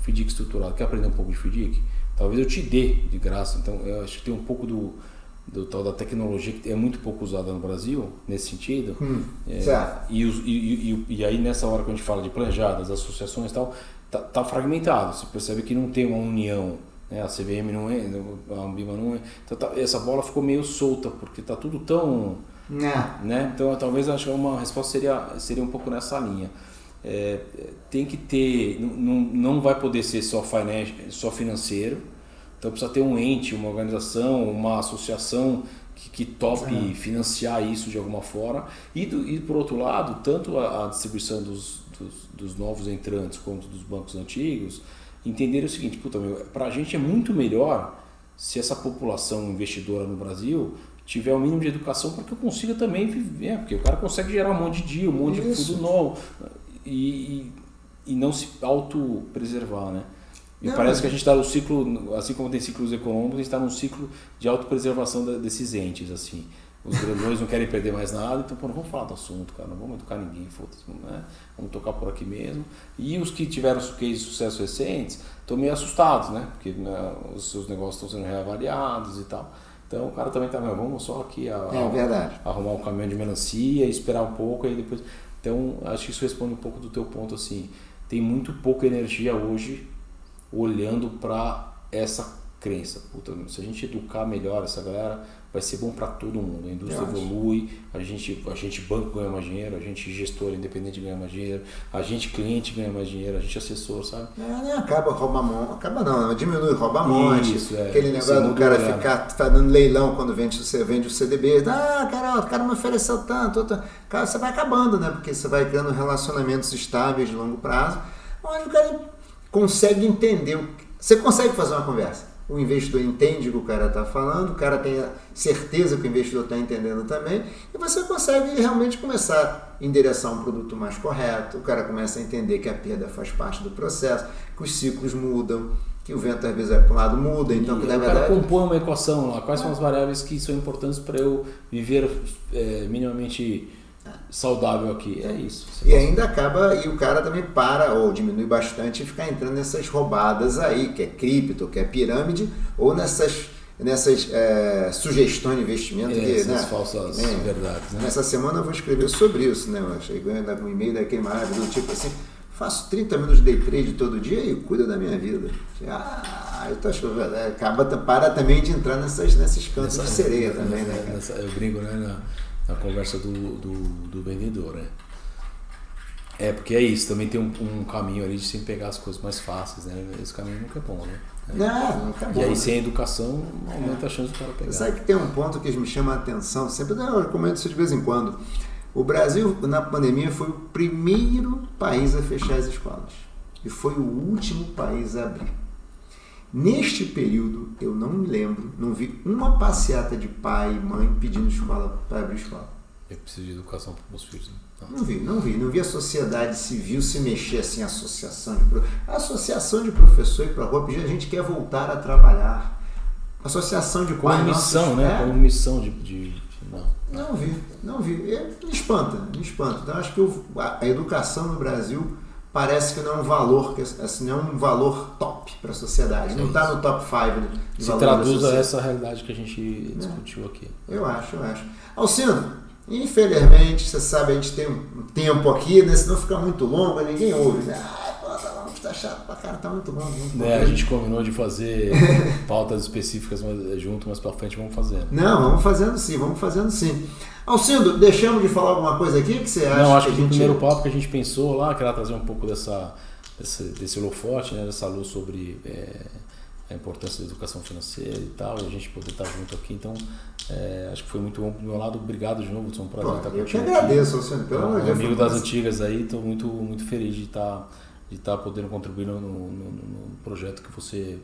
FDIC estruturado. Quer aprender um pouco de FDIC? Talvez eu te dê de graça. Então, eu acho que tem um pouco do, do tal da tecnologia que é muito pouco usada no Brasil, nesse sentido. Hum, é, e, os, e, e, e, aí, nessa hora que a gente fala de planejadas, associações e tal, tá, tá fragmentado. Você percebe que não tem uma união. Né? A CVM não é, a Ambima não é. Então, tá, essa bola ficou meio solta, porque tá tudo tão. É. Né? Então, talvez acho que uma resposta seria, seria um pouco nessa linha. É, tem que ter, não, não vai poder ser só, só financeiro, então precisa ter um ente, uma organização, uma associação que, que tope é. financiar isso de alguma forma. E, do, e por outro lado, tanto a, a distribuição dos, dos, dos, novos entrantes quanto dos bancos antigos, entender o seguinte, para a gente é muito melhor se essa população investidora no Brasil tiver o mínimo de educação para que eu consiga também viver, porque o cara consegue gerar um monte de dia, um monte Isso. de fundo novo e, e, e não se auto-preservar, né? E não, parece que a gente está no ciclo, assim como tem ciclos econômicos, a gente está num ciclo de autopreservação desses entes, assim. Os grandões não querem perder mais nada, então pô, não vamos falar do assunto, cara, não vamos educar ninguém, foda-se, né? vamos tocar por aqui mesmo. E os que tiveram cases de sucesso recentes estão meio assustados, né? Porque né, os seus negócios estão sendo reavaliados e tal. Então o cara também está, vamos só aqui a, é, a, arrumar um caminhão de melancia, esperar um pouco e depois. Então acho que isso responde um pouco do teu ponto assim. Tem muito pouca energia hoje olhando para essa crença. Puta, se a gente educar melhor essa galera, vai ser bom para todo mundo. A indústria evolui, a gente, a gente banco ganha mais dinheiro, a gente gestor independente ganha mais dinheiro, a gente cliente ganha mais dinheiro, a gente assessor, sabe? É, né? acaba rouba mão, acaba não, diminui rouba monte. Isso, é. Aquele negócio do cara ficar tá dando leilão quando vende, você vende o CDB, ah, cara, o cara me ofereceu tanto, tanto. Cara, você vai acabando, né? Porque você vai criando relacionamentos estáveis de longo prazo, onde o cara consegue entender. Você consegue fazer uma conversa. O investidor entende o que o cara está falando, o cara tem a certeza que o investidor está entendendo também, e você consegue realmente começar a endereçar um produto mais correto. O cara começa a entender que a perda faz parte do processo, que os ciclos mudam, que o vento às vezes vai para um lado muda, então e que na o verdade... cara compõe uma equação lá. Quais são as variáveis que são importantes para eu viver é, minimamente saudável aqui. É isso. E ainda acaba, e o cara também para ou diminui bastante e ficar entrando nessas roubadas aí, que é cripto, que é pirâmide, ou nessas nessas é, sugestões de investimento. É, que, essas né, falsas é, verdades. Né? Nessa semana eu vou escrever sobre isso, né? Eu cheguei um e-mail daquele maravilhoso, do tipo assim, faço 30 minutos de day trade todo dia e cuido da minha vida. Ah, eu tô achando, é, acaba, para também de entrar nessas, nesses cantos Nessa, de sereia também, né? Nessa, eu brinco, né? Na conversa do, do, do vendedor, né? É, porque é isso, também tem um, um, caminho ali de sempre pegar as coisas mais fáceis, né? Esse caminho nunca é bom, né? Não, nunca é bom. E aí, sem educação, aumenta a chance do cara pegar. Sabe que tem um ponto que me chama a atenção, sempre eu recomendo isso de vez em quando. O Brasil, na pandemia, foi o primeiro país a fechar as escolas. E foi o último país a abrir. Neste período, eu não me lembro, não vi uma passeata de pai e mãe pedindo escola para abrir escola. Eu preciso de educação para os meus filhos. Né? Tá. Não vi, não vi. Não vi a sociedade civil se mexer assim, associação de a associação de professor e para rua pedir a gente quer voltar a trabalhar. Associação de Como missão, né? É. Como missão de, de, de, não. Não vi, não vi. É, me espanta, me espanta. Então acho que a educação no Brasil parece que não é um valor, assim, não é um valor top para a sociedade. Não está no top 5 né, Se traduz a essa realidade que a gente discutiu aqui. Eu acho, eu acho. Alcino, infelizmente, você sabe, a gente tem um tempo aqui, né? Se não ficar muito longo, ninguém ouve, né? Tá tá chato pra cara, tá muito longo. Muito é, a gente combinou de fazer pautas específicas junto, mas pra frente vamos fazendo. Não, vamos fazendo sim, vamos fazendo sim. Alcindo, deixamos de falar alguma coisa aqui que você acha? Não, acho que, que gente... primeiro papo que a gente pensou lá, que era trazer um pouco dessa, desse, desse holofote, né, dessa luz sobre é, a importância da educação financeira e tal, e a gente poder estar junto aqui. Então, é, acho que foi muito bom do meu lado. Obrigado de novo, foi um prazer Pô, estar contigo. Eu que agradeço, Alcindo, pelo amor de Deus. Amigo das antigas aí, estou muito, muito feliz de estar de estar tá podendo contribuir no, no, no, projeto que você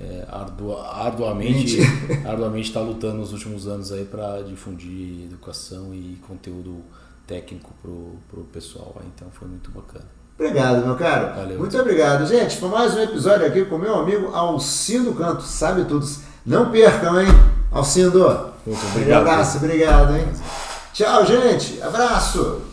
é, ardua, arduamente arduamente está lutando nos últimos anos aí para difundir educação e conteúdo técnico para o pessoal. Então foi muito bacana. Obrigado, meu caro. Valeu. Muito obrigado. Gente, foi mais um episódio aqui com meu amigo Alcindo Canto. Sabe tudo. Não percam, hein? Alcindo. Muito obrigado. Um abraço, obrigado, hein? Tchau, gente. Abraço.